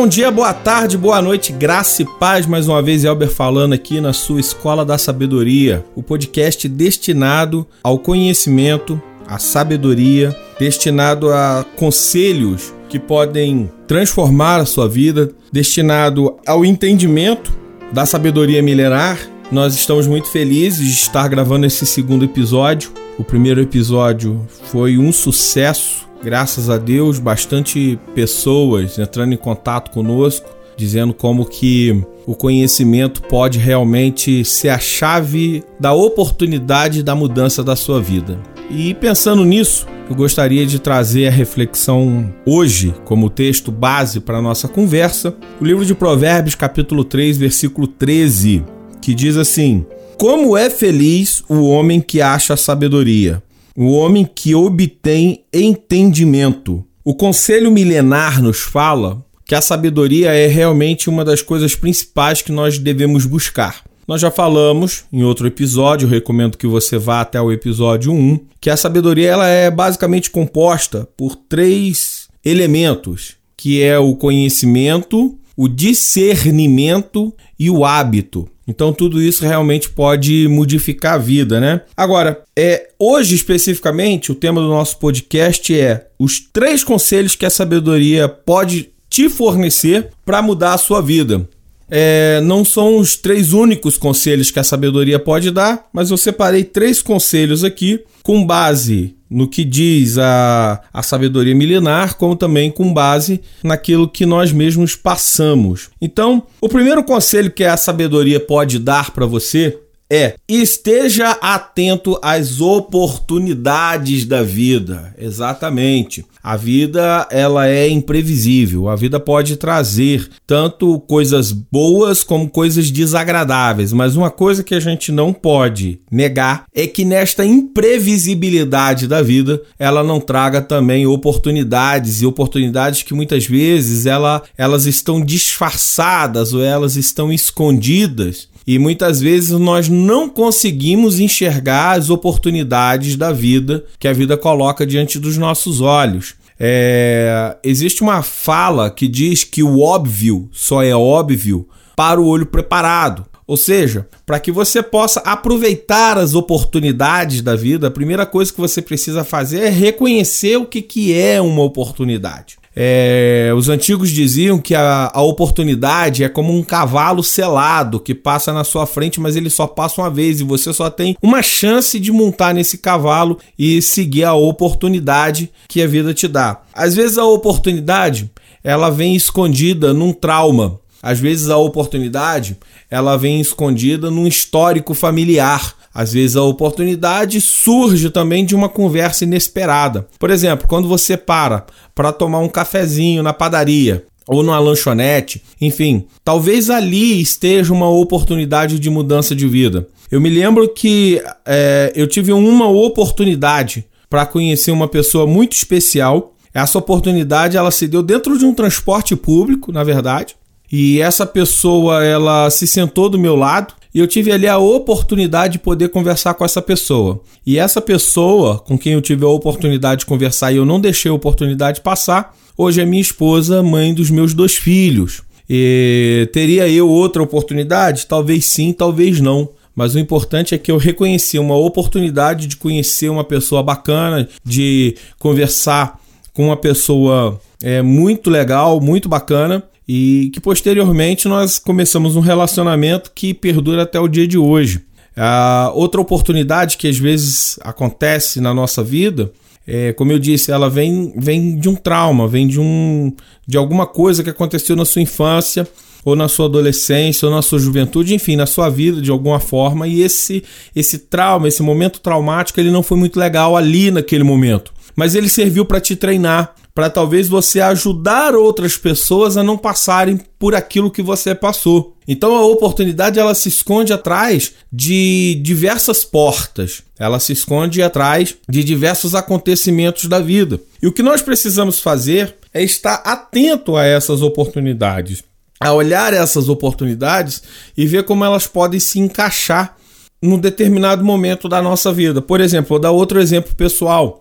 bom dia, boa tarde, boa noite, graça e paz. Mais uma vez, Elber falando aqui na sua Escola da Sabedoria, o podcast destinado ao conhecimento, à sabedoria, destinado a conselhos que podem transformar a sua vida, destinado ao entendimento da sabedoria milenar. Nós estamos muito felizes de estar gravando esse segundo episódio. O primeiro episódio foi um sucesso graças a Deus, bastante pessoas entrando em contato conosco, dizendo como que o conhecimento pode realmente ser a chave da oportunidade da mudança da sua vida. E pensando nisso, eu gostaria de trazer a reflexão hoje como texto base para a nossa conversa, o livro de Provérbios, capítulo 3, versículo 13, que diz assim: Como é feliz o homem que acha sabedoria, o homem que obtém entendimento. O conselho milenar nos fala que a sabedoria é realmente uma das coisas principais que nós devemos buscar. Nós já falamos em outro episódio, recomendo que você vá até o episódio 1, que a sabedoria ela é basicamente composta por três elementos, que é o conhecimento, o discernimento e o hábito. Então tudo isso realmente pode modificar a vida, né? Agora, é hoje especificamente o tema do nosso podcast é os três conselhos que a sabedoria pode te fornecer para mudar a sua vida. É, não são os três únicos conselhos que a sabedoria pode dar, mas eu separei três conselhos aqui com base no que diz a, a sabedoria milenar, como também com base naquilo que nós mesmos passamos. Então, o primeiro conselho que a sabedoria pode dar para você é esteja atento às oportunidades da vida. Exatamente. A vida ela é imprevisível. A vida pode trazer tanto coisas boas como coisas desagradáveis, mas uma coisa que a gente não pode negar é que nesta imprevisibilidade da vida, ela não traga também oportunidades e oportunidades que muitas vezes ela, elas estão disfarçadas ou elas estão escondidas e muitas vezes nós não conseguimos enxergar as oportunidades da vida que a vida coloca diante dos nossos olhos. É, existe uma fala que diz que o óbvio só é óbvio para o olho preparado. Ou seja, para que você possa aproveitar as oportunidades da vida, a primeira coisa que você precisa fazer é reconhecer o que, que é uma oportunidade. É, os antigos diziam que a, a, oportunidade é como um cavalo selado que passa na sua frente, mas ele só passa uma vez e você só tem uma chance de montar nesse cavalo e seguir a oportunidade que a vida te dá. Às vezes a oportunidade ela vem escondida num trauma. Às vezes a oportunidade ela vem escondida num histórico familiar. Às vezes a oportunidade surge também de uma conversa inesperada. Por exemplo, quando você para para tomar um cafezinho na padaria ou numa lanchonete, enfim, talvez ali esteja uma oportunidade de mudança de vida. Eu me lembro que é, eu tive uma oportunidade para conhecer uma pessoa muito especial. Essa oportunidade ela se deu dentro de um transporte público, na verdade. E essa pessoa ela se sentou do meu lado e eu tive ali a oportunidade de poder conversar com essa pessoa. E essa pessoa com quem eu tive a oportunidade de conversar e eu não deixei a oportunidade passar, hoje é minha esposa, mãe dos meus dois filhos. E teria eu outra oportunidade? Talvez sim, talvez não. Mas o importante é que eu reconheci uma oportunidade de conhecer uma pessoa bacana, de conversar com uma pessoa é, muito legal, muito bacana e que posteriormente nós começamos um relacionamento que perdura até o dia de hoje. A outra oportunidade que às vezes acontece na nossa vida, é, como eu disse, ela vem, vem de um trauma, vem de, um, de alguma coisa que aconteceu na sua infância, ou na sua adolescência, ou na sua juventude, enfim, na sua vida de alguma forma, e esse, esse trauma, esse momento traumático, ele não foi muito legal ali naquele momento. Mas ele serviu para te treinar, para talvez você ajudar outras pessoas a não passarem por aquilo que você passou. Então a oportunidade ela se esconde atrás de diversas portas. Ela se esconde atrás de diversos acontecimentos da vida. E o que nós precisamos fazer é estar atento a essas oportunidades, a olhar essas oportunidades e ver como elas podem se encaixar num determinado momento da nossa vida. Por exemplo, vou dar outro exemplo pessoal.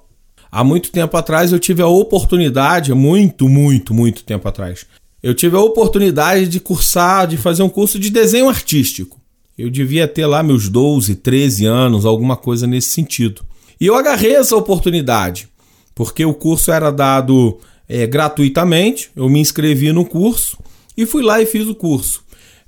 Há muito tempo atrás eu tive a oportunidade, muito, muito, muito tempo atrás, eu tive a oportunidade de cursar, de fazer um curso de desenho artístico. Eu devia ter lá meus 12, 13 anos, alguma coisa nesse sentido. E eu agarrei essa oportunidade, porque o curso era dado é, gratuitamente, eu me inscrevi no curso e fui lá e fiz o curso.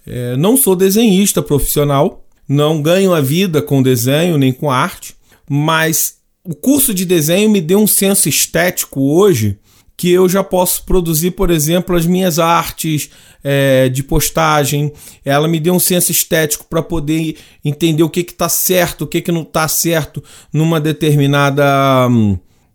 É, não sou desenhista profissional, não ganho a vida com desenho nem com arte, mas o curso de desenho me deu um senso estético hoje que eu já posso produzir, por exemplo, as minhas artes é, de postagem. Ela me deu um senso estético para poder entender o que está certo, o que, que não está certo numa determinada.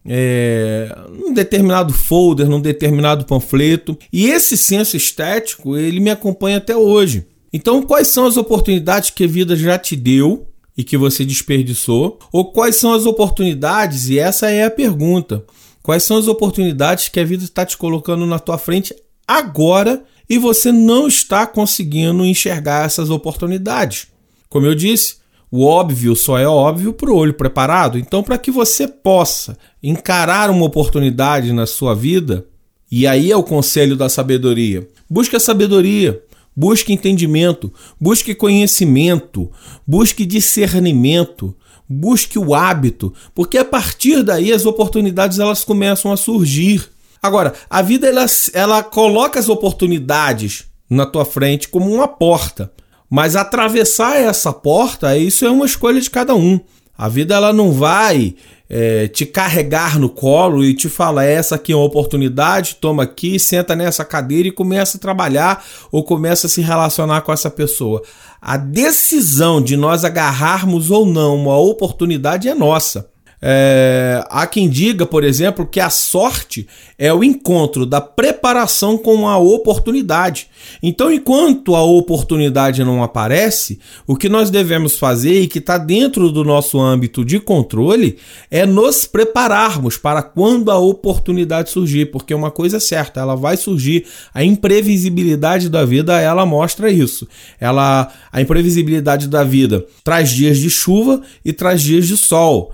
É, num determinado folder, num determinado panfleto. E esse senso estético, ele me acompanha até hoje. Então, quais são as oportunidades que a vida já te deu e que você desperdiçou? Ou quais são as oportunidades? E essa é a pergunta. Quais são as oportunidades que a vida está te colocando na tua frente agora e você não está conseguindo enxergar essas oportunidades? Como eu disse, o óbvio só é óbvio para o olho preparado. Então, para que você possa encarar uma oportunidade na sua vida, e aí é o conselho da sabedoria: busque a sabedoria, busque entendimento, busque conhecimento, busque discernimento, busque o hábito, porque a partir daí as oportunidades elas começam a surgir. Agora, a vida ela, ela coloca as oportunidades na tua frente como uma porta, mas atravessar essa porta, isso é uma escolha de cada um. A vida ela não vai é, te carregar no colo e te falar: essa aqui é uma oportunidade, toma aqui, senta nessa cadeira e começa a trabalhar ou começa a se relacionar com essa pessoa. A decisão de nós agarrarmos ou não uma oportunidade é nossa. É, há quem diga, por exemplo, que a sorte é o encontro da preparação com a oportunidade. Então, enquanto a oportunidade não aparece, o que nós devemos fazer e que está dentro do nosso âmbito de controle é nos prepararmos para quando a oportunidade surgir, porque uma coisa é certa, ela vai surgir. A imprevisibilidade da vida ela mostra isso. Ela, a imprevisibilidade da vida traz dias de chuva e traz dias de sol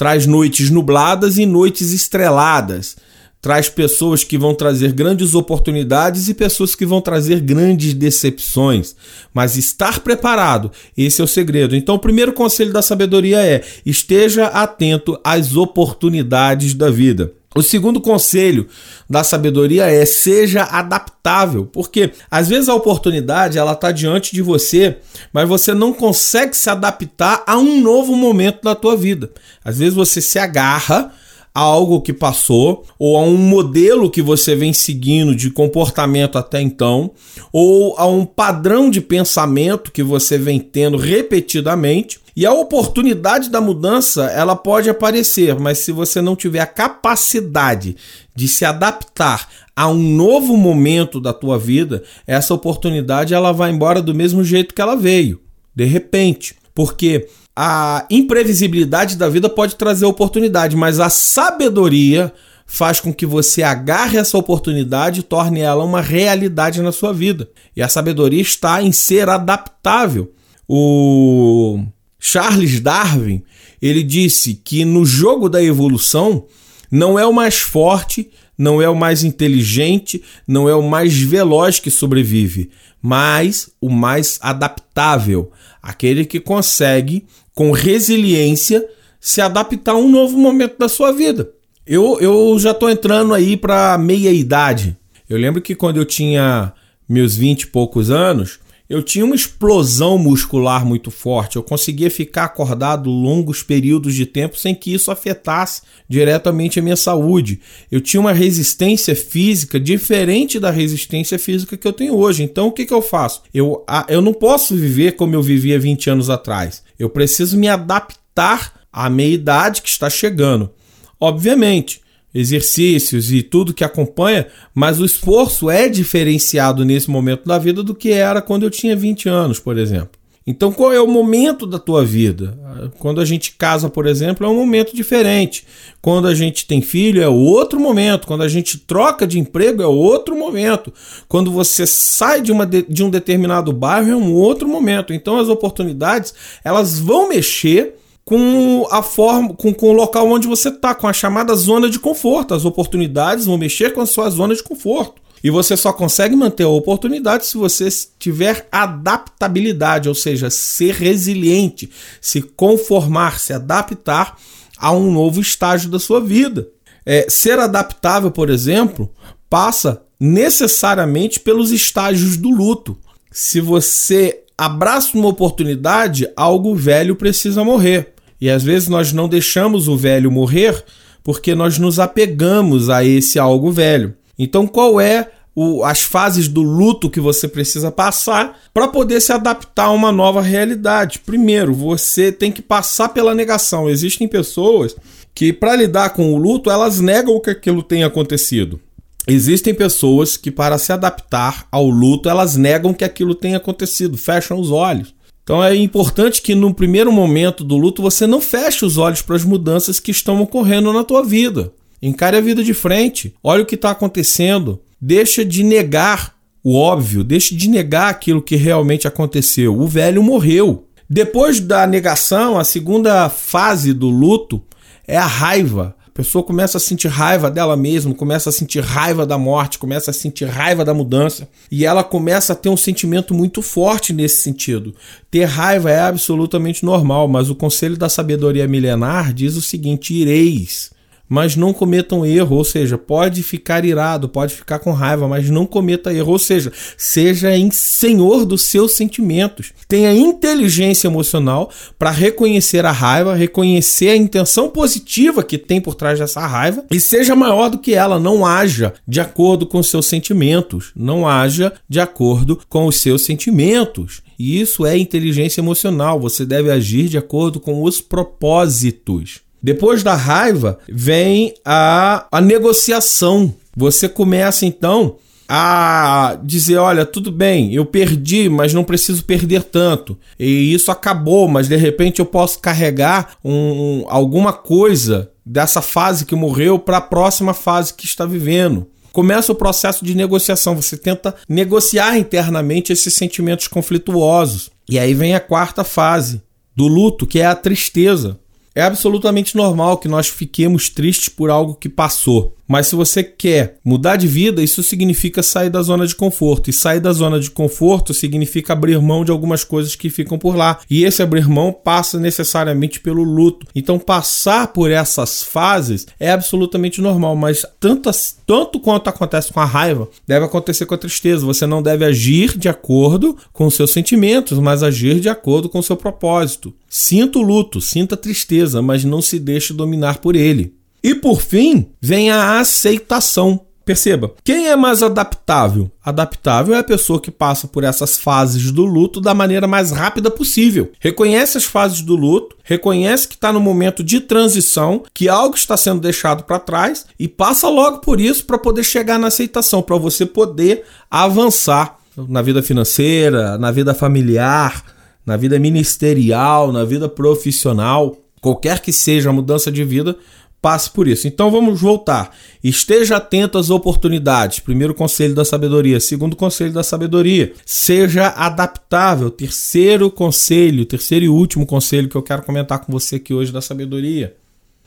traz noites nubladas e noites estreladas. Traz pessoas que vão trazer grandes oportunidades e pessoas que vão trazer grandes decepções. Mas estar preparado, esse é o segredo. Então, o primeiro conselho da sabedoria é: esteja atento às oportunidades da vida. O segundo conselho da sabedoria é seja adaptável, porque às vezes a oportunidade ela está diante de você, mas você não consegue se adaptar a um novo momento da tua vida. Às vezes você se agarra a algo que passou ou a um modelo que você vem seguindo de comportamento até então, ou a um padrão de pensamento que você vem tendo repetidamente. E a oportunidade da mudança, ela pode aparecer, mas se você não tiver a capacidade de se adaptar a um novo momento da tua vida, essa oportunidade ela vai embora do mesmo jeito que ela veio, de repente, porque a imprevisibilidade da vida pode trazer oportunidade, mas a sabedoria faz com que você agarre essa oportunidade e torne ela uma realidade na sua vida. E a sabedoria está em ser adaptável. O Charles Darwin, ele disse que no jogo da evolução não é o mais forte, não é o mais inteligente, não é o mais veloz que sobrevive, mas o mais adaptável, aquele que consegue com resiliência se adaptar a um novo momento da sua vida. Eu, eu já estou entrando aí para meia idade. Eu lembro que quando eu tinha meus 20 e poucos anos, eu tinha uma explosão muscular muito forte, eu conseguia ficar acordado longos períodos de tempo sem que isso afetasse diretamente a minha saúde. Eu tinha uma resistência física diferente da resistência física que eu tenho hoje. Então o que, que eu faço? Eu, eu não posso viver como eu vivia 20 anos atrás. Eu preciso me adaptar à meia idade que está chegando. Obviamente, exercícios e tudo que acompanha, mas o esforço é diferenciado nesse momento da vida do que era quando eu tinha 20 anos, por exemplo. Então, qual é o momento da tua vida? Quando a gente casa, por exemplo, é um momento diferente. Quando a gente tem filho, é outro momento. Quando a gente troca de emprego, é outro momento. Quando você sai de, uma de, de um determinado bairro, é um outro momento. Então, as oportunidades elas vão mexer com a forma, com, com o local onde você está, com a chamada zona de conforto. As oportunidades vão mexer com a sua zona de conforto. E você só consegue manter a oportunidade se você tiver adaptabilidade, ou seja, ser resiliente, se conformar, se adaptar a um novo estágio da sua vida. É, ser adaptável, por exemplo, passa necessariamente pelos estágios do luto. Se você abraça uma oportunidade, algo velho precisa morrer. E às vezes nós não deixamos o velho morrer porque nós nos apegamos a esse algo velho. Então, qual é o, as fases do luto que você precisa passar para poder se adaptar a uma nova realidade? Primeiro, você tem que passar pela negação. Existem pessoas que, para lidar com o luto, elas negam que aquilo tenha acontecido. Existem pessoas que, para se adaptar ao luto, elas negam que aquilo tenha acontecido, fecham os olhos. Então é importante que no primeiro momento do luto você não feche os olhos para as mudanças que estão ocorrendo na tua vida. Encare a vida de frente. Olha o que está acontecendo. Deixa de negar o óbvio. Deixa de negar aquilo que realmente aconteceu. O velho morreu. Depois da negação, a segunda fase do luto é a raiva. A pessoa começa a sentir raiva dela mesma, começa a sentir raiva da morte, começa a sentir raiva da mudança. E ela começa a ter um sentimento muito forte nesse sentido. Ter raiva é absolutamente normal, mas o conselho da sabedoria milenar diz o seguinte: ireis mas não cometam erro, ou seja, pode ficar irado, pode ficar com raiva, mas não cometa erro, ou seja, seja em senhor dos seus sentimentos. Tenha inteligência emocional para reconhecer a raiva, reconhecer a intenção positiva que tem por trás dessa raiva e seja maior do que ela, não haja de acordo com seus sentimentos, não haja de acordo com os seus sentimentos. E isso é inteligência emocional, você deve agir de acordo com os propósitos. Depois da raiva vem a, a negociação. Você começa então a dizer: olha, tudo bem, eu perdi, mas não preciso perder tanto. E isso acabou, mas de repente eu posso carregar um, alguma coisa dessa fase que morreu para a próxima fase que está vivendo. Começa o processo de negociação, você tenta negociar internamente esses sentimentos conflituosos. E aí vem a quarta fase do luto, que é a tristeza. É absolutamente normal que nós fiquemos tristes por algo que passou. Mas se você quer mudar de vida, isso significa sair da zona de conforto. E sair da zona de conforto significa abrir mão de algumas coisas que ficam por lá. E esse abrir mão passa necessariamente pelo luto. Então, passar por essas fases é absolutamente normal. Mas tanto, tanto quanto acontece com a raiva, deve acontecer com a tristeza. Você não deve agir de acordo com os seus sentimentos, mas agir de acordo com o seu propósito. Sinta o luto, sinta a tristeza, mas não se deixe dominar por ele. E por fim, vem a aceitação. Perceba, quem é mais adaptável? Adaptável é a pessoa que passa por essas fases do luto da maneira mais rápida possível. Reconhece as fases do luto, reconhece que está no momento de transição, que algo está sendo deixado para trás e passa logo por isso para poder chegar na aceitação, para você poder avançar na vida financeira, na vida familiar, na vida ministerial, na vida profissional, qualquer que seja a mudança de vida, passe por isso. Então vamos voltar. Esteja atento às oportunidades. Primeiro conselho da sabedoria. Segundo conselho da sabedoria. Seja adaptável. Terceiro conselho, terceiro e último conselho que eu quero comentar com você aqui hoje da sabedoria.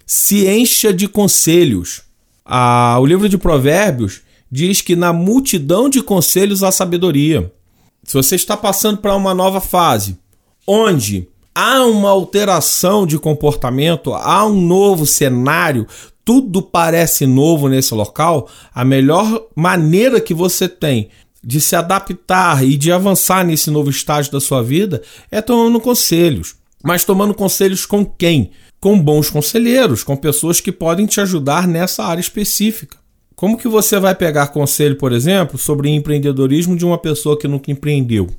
Se encha de conselhos. Ah, o livro de Provérbios diz que na multidão de conselhos há sabedoria. Se você está passando para uma nova fase, onde há uma alteração de comportamento, há um novo cenário, tudo parece novo nesse local, a melhor maneira que você tem de se adaptar e de avançar nesse novo estágio da sua vida é tomando conselhos. Mas tomando conselhos com quem? Com bons conselheiros, com pessoas que podem te ajudar nessa área específica. Como que você vai pegar conselho, por exemplo, sobre empreendedorismo de uma pessoa que nunca empreendeu?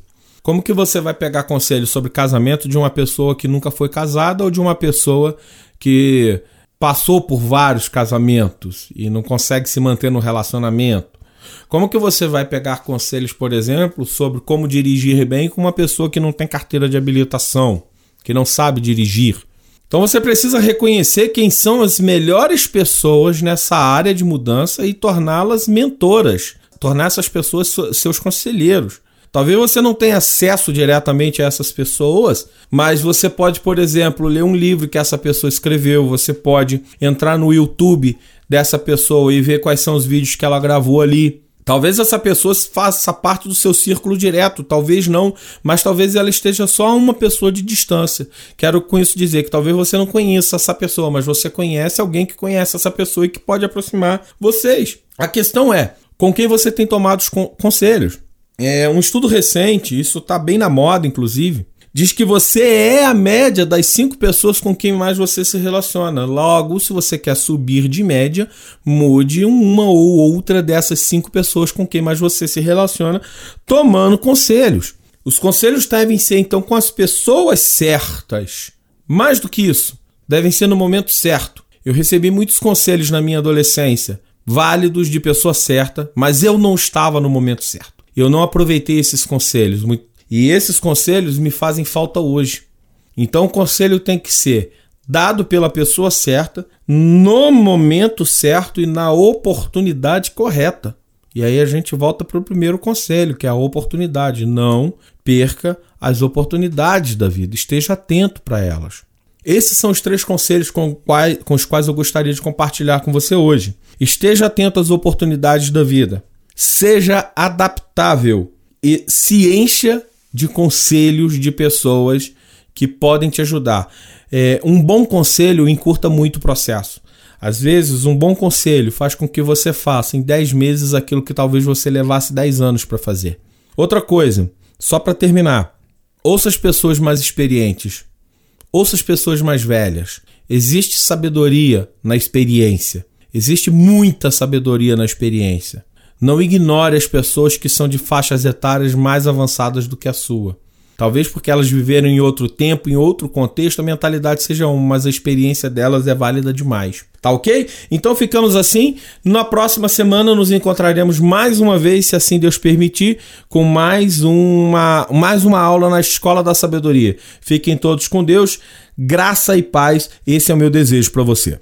Como que você vai pegar conselho sobre casamento de uma pessoa que nunca foi casada ou de uma pessoa que passou por vários casamentos e não consegue se manter no relacionamento? Como que você vai pegar conselhos, por exemplo, sobre como dirigir bem com uma pessoa que não tem carteira de habilitação, que não sabe dirigir? Então você precisa reconhecer quem são as melhores pessoas nessa área de mudança e torná-las mentoras, tornar essas pessoas seus conselheiros. Talvez você não tenha acesso diretamente a essas pessoas, mas você pode, por exemplo, ler um livro que essa pessoa escreveu, você pode entrar no YouTube dessa pessoa e ver quais são os vídeos que ela gravou ali. Talvez essa pessoa faça parte do seu círculo direto, talvez não, mas talvez ela esteja só a uma pessoa de distância. Quero com isso dizer que talvez você não conheça essa pessoa, mas você conhece alguém que conhece essa pessoa e que pode aproximar vocês. A questão é com quem você tem tomado os conselhos. É um estudo recente, isso está bem na moda, inclusive, diz que você é a média das cinco pessoas com quem mais você se relaciona. Logo, se você quer subir de média, mude uma ou outra dessas cinco pessoas com quem mais você se relaciona, tomando conselhos. Os conselhos devem ser então com as pessoas certas. Mais do que isso, devem ser no momento certo. Eu recebi muitos conselhos na minha adolescência, válidos de pessoa certa, mas eu não estava no momento certo. Eu não aproveitei esses conselhos. E esses conselhos me fazem falta hoje. Então o conselho tem que ser dado pela pessoa certa, no momento certo e na oportunidade correta. E aí a gente volta para o primeiro conselho, que é a oportunidade. Não perca as oportunidades da vida, esteja atento para elas. Esses são os três conselhos com, quais, com os quais eu gostaria de compartilhar com você hoje. Esteja atento às oportunidades da vida. Seja adaptável e se encha de conselhos de pessoas que podem te ajudar. É, um bom conselho encurta muito o processo. Às vezes, um bom conselho faz com que você faça em 10 meses aquilo que talvez você levasse 10 anos para fazer. Outra coisa, só para terminar, ouça as pessoas mais experientes, ouça as pessoas mais velhas. Existe sabedoria na experiência, existe muita sabedoria na experiência. Não ignore as pessoas que são de faixas etárias mais avançadas do que a sua. Talvez porque elas viveram em outro tempo, em outro contexto, a mentalidade seja uma, mas a experiência delas é válida demais. Tá ok? Então ficamos assim. Na próxima semana nos encontraremos mais uma vez, se assim Deus permitir, com mais uma, mais uma aula na Escola da Sabedoria. Fiquem todos com Deus, graça e paz. Esse é o meu desejo para você.